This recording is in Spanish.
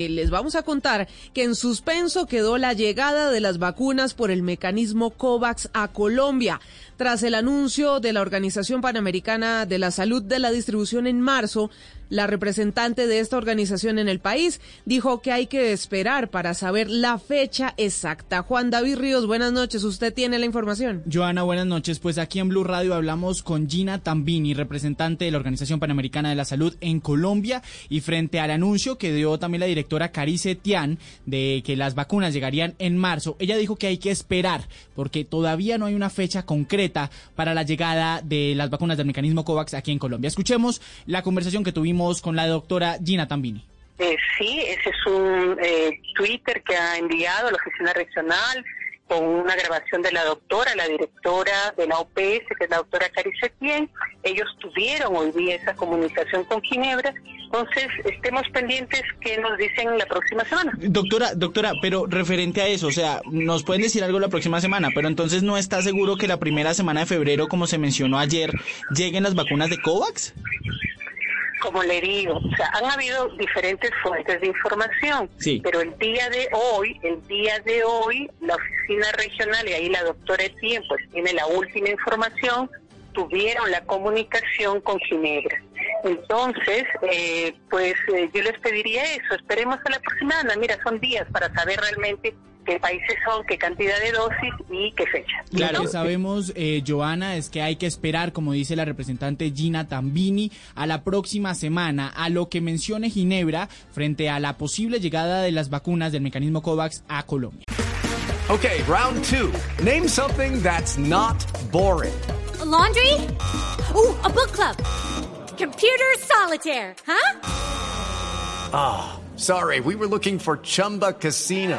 Les vamos a contar que en suspenso quedó la llegada de las vacunas por el mecanismo COVAX a Colombia. Tras el anuncio de la Organización Panamericana de la Salud de la distribución en marzo, la representante de esta organización en el país dijo que hay que esperar para saber la fecha exacta. Juan David Ríos, buenas noches. ¿Usted tiene la información? Joana, buenas noches. Pues aquí en Blue Radio hablamos con Gina Tambini, representante de la Organización Panamericana de la Salud en Colombia, y frente al anuncio que dio también la directora Carice Tian de que las vacunas llegarían en marzo, ella dijo que hay que esperar porque todavía no hay una fecha concreta para la llegada de las vacunas del mecanismo COVAX aquí en Colombia. Escuchemos la conversación que tuvimos con la doctora Gina Tambini. Eh, sí, ese es un eh, Twitter que ha enviado a la oficina regional con una grabación de la doctora, la directora de la OPS, que es la doctora Carice Ellos tuvieron hoy día esa comunicación con Ginebra. Entonces, estemos pendientes qué nos dicen la próxima semana. Doctora, doctora, pero referente a eso, o sea, nos pueden decir algo la próxima semana, pero entonces no está seguro que la primera semana de febrero, como se mencionó ayer, lleguen las vacunas de COVAX? Como le digo, o sea, han habido diferentes fuentes de información, sí. pero el día de hoy, el día de hoy, la oficina regional y ahí la doctora Etienne pues tiene la última información, tuvieron la comunicación con Ginebra. Entonces, eh, pues eh, yo les pediría eso, esperemos a la próxima mira, son días para saber realmente qué países son, qué cantidad de dosis y qué fecha. Claro, lo que sabemos, eh, Joana, es que hay que esperar, como dice la representante Gina Tambini, a la próxima semana, a lo que mencione Ginebra frente a la posible llegada de las vacunas del mecanismo COVAX a Colombia. Okay, round two. Name something that's not boring. A laundry? Ooh, a book club. Computer solitaire, huh? Ah, oh, sorry, we were looking for Chumba Casino.